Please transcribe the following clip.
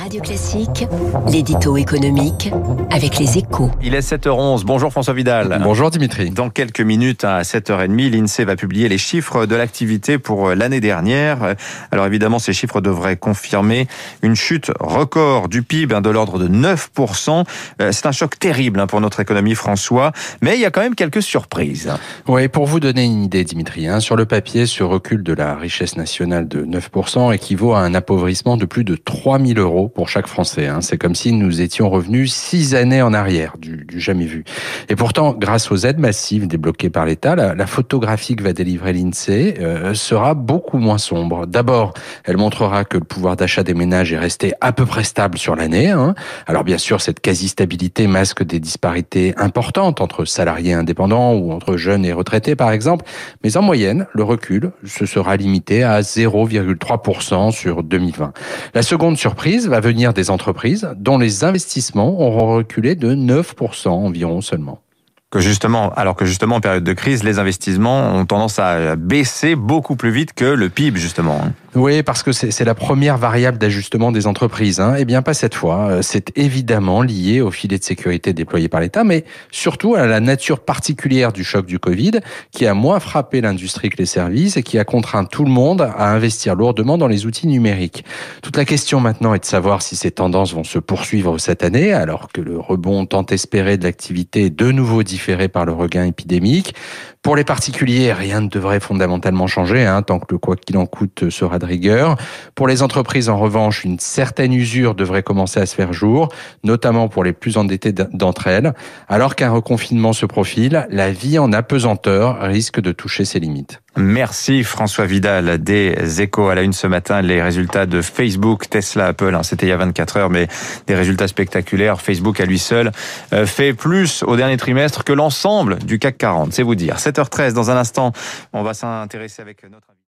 Radio Classique, l'édito économique avec les échos. Il est 7h11. Bonjour François Vidal. Bonjour Dimitri. Dans quelques minutes, à 7h30, l'INSEE va publier les chiffres de l'activité pour l'année dernière. Alors évidemment, ces chiffres devraient confirmer une chute record du PIB hein, de l'ordre de 9%. Euh, c'est un choc terrible hein, pour notre économie, François. Mais il y a quand même quelques surprises. Oui, pour vous donner une idée, Dimitri, hein, sur le papier, ce recul de la richesse nationale de 9% équivaut à un appauvrissement de plus de 3000 euros pour chaque Français. Hein. C'est comme si nous étions revenus six années en arrière, du, jamais vu. Et pourtant, grâce aux aides massives débloquées par l'État, la, photographie que va délivrer l'INSEE euh, sera beaucoup moins sombre. D'abord, elle montrera que le pouvoir d'achat des ménages est resté à peu près stable sur l'année. Hein. Alors bien sûr, cette quasi-stabilité masque des disparités importantes entre salariés indépendants ou entre jeunes et retraités, par exemple. Mais en moyenne, le recul se sera limité à 0,3% sur 2020. La seconde surprise va venir des entreprises dont les investissements auront reculé de 9% environ seulement que justement, alors que justement en période de crise, les investissements ont tendance à baisser beaucoup plus vite que le PIB justement. Oui, parce que c'est la première variable d'ajustement des entreprises. Hein. Eh bien, pas cette fois. Euh, c'est évidemment lié au filet de sécurité déployé par l'État, mais surtout à la nature particulière du choc du Covid, qui a moins frappé l'industrie que les services et qui a contraint tout le monde à investir lourdement dans les outils numériques. Toute la question maintenant est de savoir si ces tendances vont se poursuivre cette année, alors que le rebond tant espéré de l'activité est de nouveau différé par le regain épidémique. Pour les particuliers, rien ne devrait fondamentalement changer, hein, tant que le quoi qu'il en coûte sera de rigueur. Pour les entreprises, en revanche, une certaine usure devrait commencer à se faire jour, notamment pour les plus endettées d'entre elles. Alors qu'un reconfinement se profile, la vie en apesanteur risque de toucher ses limites. Merci François Vidal des échos à la une ce matin. Les résultats de Facebook, Tesla, Apple, hein, c'était il y a 24 heures, mais des résultats spectaculaires. Facebook à lui seul euh, fait plus au dernier trimestre que l'ensemble du CAC 40, c'est vous dire. 7h13, dans un instant, on va s'intéresser avec notre